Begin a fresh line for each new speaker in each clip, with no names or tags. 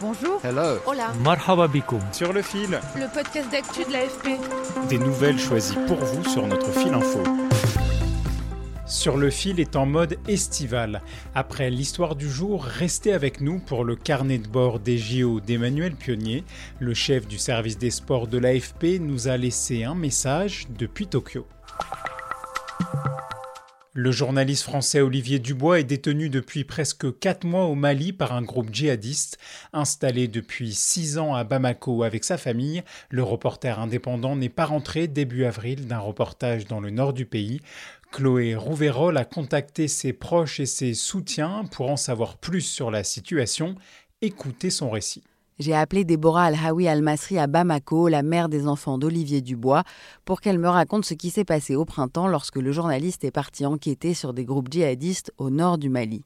Bonjour.
Hello.
Hola.
Marhaba bikoum.
Sur le fil.
Le podcast d'actu de l'AFP.
Des nouvelles choisies pour vous sur notre fil info. Sur le fil est en mode estival. Après l'histoire du jour, restez avec nous pour le carnet de bord des JO d'Emmanuel Pionnier. Le chef du service des sports de l'AFP nous a laissé un message depuis Tokyo. Le journaliste français Olivier Dubois est détenu depuis presque 4 mois au Mali par un groupe djihadiste. Installé depuis 6 ans à Bamako avec sa famille, le reporter indépendant n'est pas rentré début avril d'un reportage dans le nord du pays. Chloé Rouverol a contacté ses proches et ses soutiens pour en savoir plus sur la situation. Écoutez son récit.
J'ai appelé Déborah Al-Hawi Al-Masri à Bamako, la mère des enfants d'Olivier Dubois, pour qu'elle me raconte ce qui s'est passé au printemps lorsque le journaliste est parti enquêter sur des groupes djihadistes au nord du Mali.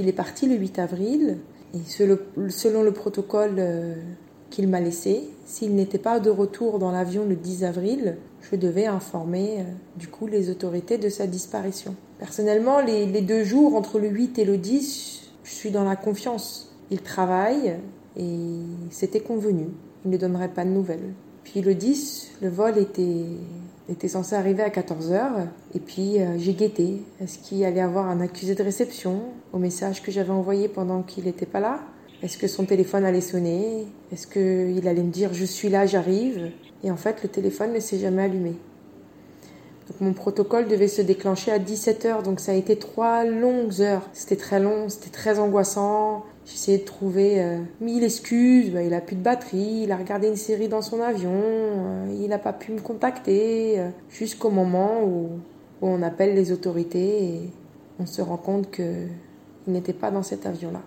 Il est parti le 8 avril et selon le protocole euh, qu'il m'a laissé, s'il n'était pas de retour dans l'avion le 10 avril, je devais informer euh, du coup les autorités de sa disparition. Personnellement, les, les deux jours entre le 8 et le 10, je suis dans la confiance. Il travaille, et c'était convenu. Il ne donnerait pas de nouvelles. Puis le 10, le vol était, censé arriver à 14h. Et puis euh, j'ai guetté. Est-ce qu'il allait avoir un accusé de réception au message que j'avais envoyé pendant qu'il n'était pas là? Est-ce que son téléphone allait sonner? Est-ce qu'il allait me dire je suis là, j'arrive? Et en fait, le téléphone ne s'est jamais allumé. Donc mon protocole devait se déclencher à 17h, donc ça a été trois longues heures. C'était très long, c'était très angoissant. J'essayais de trouver euh, mille excuses. Bah, il a plus de batterie, il a regardé une série dans son avion, euh, il n'a pas pu me contacter. Euh, jusqu'au moment où, où, on appelle les autorités et on se rend compte qu'il n'était pas dans cet avion-là.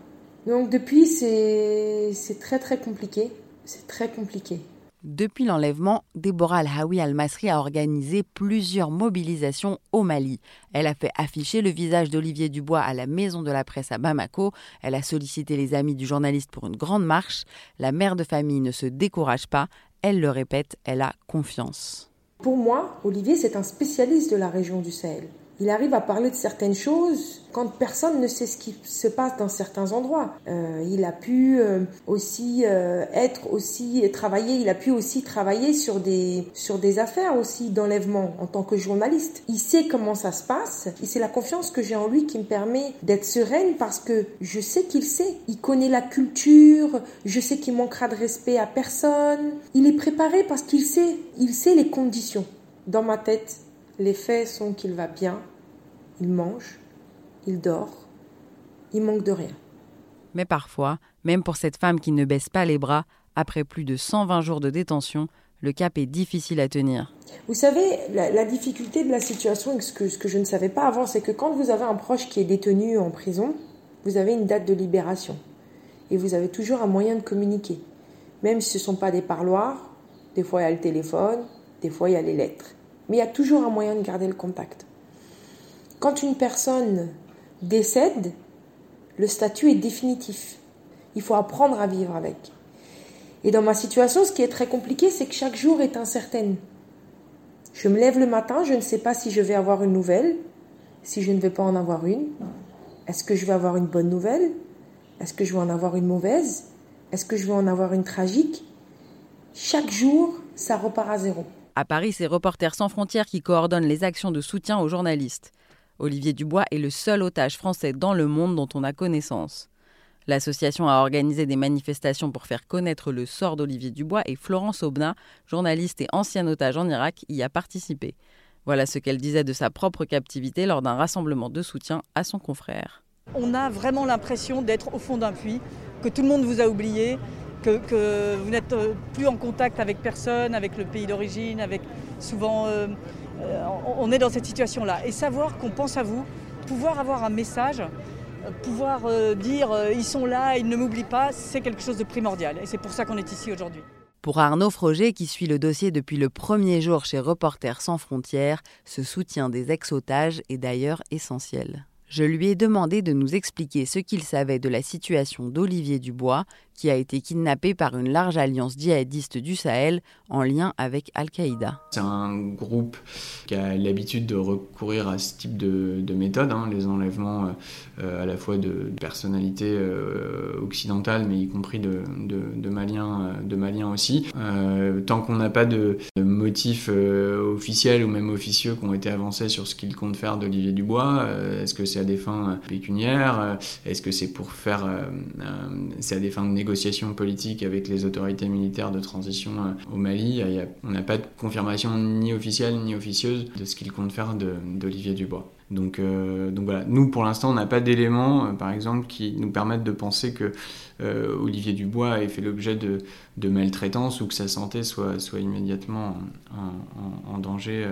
Donc depuis, c'est très très compliqué. C'est très compliqué.
Depuis l'enlèvement, Déborah Al-Hawi Al-Masri a organisé plusieurs mobilisations au Mali. Elle a fait afficher le visage d'Olivier Dubois à la Maison de la Presse à Bamako. Elle a sollicité les amis du journaliste pour une grande marche. La mère de famille ne se décourage pas. Elle le répète, elle a confiance.
Pour moi, Olivier, c'est un spécialiste de la région du Sahel. Il arrive à parler de certaines choses quand personne ne sait ce qui se passe dans certains endroits. Euh, il a pu euh, aussi euh, être aussi travailler, il a pu aussi travailler sur des sur des affaires aussi d'enlèvement en tant que journaliste. Il sait comment ça se passe c'est la confiance que j'ai en lui qui me permet d'être sereine parce que je sais qu'il sait, il connaît la culture, je sais qu'il manquera de respect à personne. Il est préparé parce qu'il sait, il sait les conditions. Dans ma tête, les faits sont qu'il va bien, il mange, il dort, il manque de rien.
Mais parfois, même pour cette femme qui ne baisse pas les bras, après plus de 120 jours de détention, le cap est difficile à tenir.
Vous savez, la, difficulté de la situation, ce que, ce que je ne savais pas avant, c'est que quand vous avez un proche qui est détenu en prison, vous avez une date de libération. Et vous avez toujours un moyen de communiquer. Même si ce ne sont pas des parloirs, des fois il y a le téléphone, des fois il y a les lettres mais il y a toujours un moyen de garder le contact. Quand une personne décède, le statut est définitif. Il faut apprendre à vivre avec. Et dans ma situation, ce qui est très compliqué, c'est que chaque jour est incertain. Je me lève le matin, je ne sais pas si je vais avoir une nouvelle, si je ne vais pas en avoir une. Est-ce que je vais avoir une bonne nouvelle? Est-ce que je vais en avoir une mauvaise? Est-ce que je vais en avoir une tragique? Chaque jour, ça repart à zéro.
À Paris, c'est Reporters sans frontières qui coordonne les actions de soutien aux journalistes. Olivier Dubois est le seul otage français dans le monde dont on a connaissance. L'association a organisé des manifestations pour faire connaître le sort d'Olivier Dubois et Florence Aubenas, journaliste et ancienne otage en Irak, y a participé. Voilà ce qu'elle disait de sa propre captivité lors d'un rassemblement de soutien à son confrère.
On a vraiment l'impression d'être au fond d'un puits, que tout le monde vous a oublié, que, vous n'êtes euh, plus en contact avec personne, avec le pays d'origine, avec souvent euh, euh, on est dans cette situation-là. Et savoir qu'on pense à vous pouvoir avoir un message, pouvoir dire ils sont là, ils ne m'oublient pas, c'est quelque chose de primordial. Et c'est pour ça qu'on est ici aujourd'hui.
Pour Arnaud Froger, qui suit le dossier depuis le premier jour chez Reporters sans frontières, ce soutien des ex-otages est d'ailleurs essentiel. Je lui ai demandé de nous expliquer ce qu'il savait de la situation d'Olivier Dubois, qui a été kidnappé par une large alliance djihadiste du Sahel en lien avec Al-Qaïda.
C'est un groupe qui a l'habitude de recourir à ce type de, de méthode, hein, les enlèvements euh, à la fois de, personnalités euh, occidentales, mais y compris de, Maliens, aussi. Euh, tant qu'on n'a pas de, motifs officiels ou même officieux qui ont été avancés sur ce qu'il compte faire d'Olivier Dubois, est-ce que c'est à des fins pécuniaires Est-ce que c'est pour faire... c'est à des fins de négociation négociations politiques avec les autorités militaires de transition euh, au Mali, on n'a pas de confirmation ni officielle ni officieuse de ce qu'il compte faire d'Olivier Dubois. Donc, euh, donc voilà, nous pour l'instant on n'a pas d'éléments, euh, par exemple, qui nous permettent de penser que Olivier Dubois ait fait l'objet de, maltraitance ou que sa santé soit, immédiatement en, danger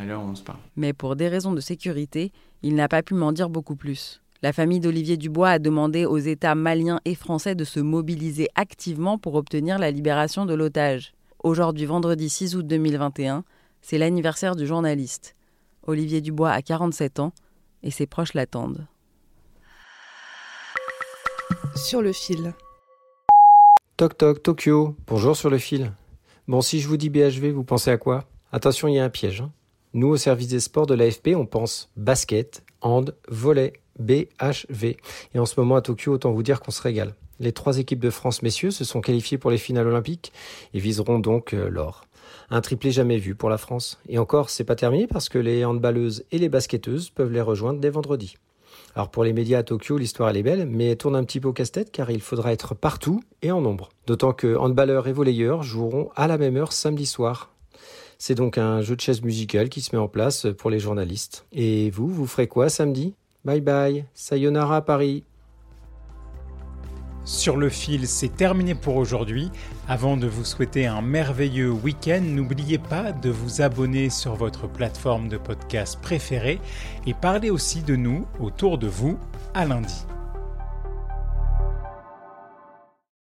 à l'heure où on se parle.
Mais pour des raisons de sécurité, il n'a pas pu m'en dire beaucoup plus. La famille d'Olivier Dubois a demandé aux États maliens et français de se mobiliser activement pour obtenir la libération de l'otage. Aujourd'hui, vendredi 6 août 2021, c'est l'anniversaire du journaliste. Olivier Dubois a 47 ans et ses proches l'attendent.
Sur le fil.
Toc toc, Tokyo. Bonjour sur le fil. Bon, si je vous dis BHV, vous pensez à quoi? Attention, il y a un piège. Hein. Nous, au service des sports de l'AFP, on pense basket, hand, volet, BHV. Et en ce moment à Tokyo, autant vous dire qu'on se régale. Les trois équipes de France messieurs se sont qualifiées pour les finales olympiques et viseront donc euh, l'or. Un triplé jamais vu pour la France. Et encore, c'est pas terminé parce que les handballeuses et les basketteuses peuvent les rejoindre dès vendredi. Alors pour les médias à Tokyo, l'histoire elle est belle, mais tourne un petit peu au casse-tête car il faudra être partout et en nombre. D'autant que handballeurs et volleyeurs joueront à la même heure samedi soir. C'est donc un jeu de chaise musicale qui se met en place pour les journalistes. Et vous, vous ferez quoi samedi? Bye bye, sayonara Paris.
Sur le fil, c'est terminé pour aujourd'hui. Avant de vous souhaiter un merveilleux week-end, n'oubliez pas de vous abonner sur votre plateforme de podcast préférée et parlez aussi de nous autour de vous à lundi.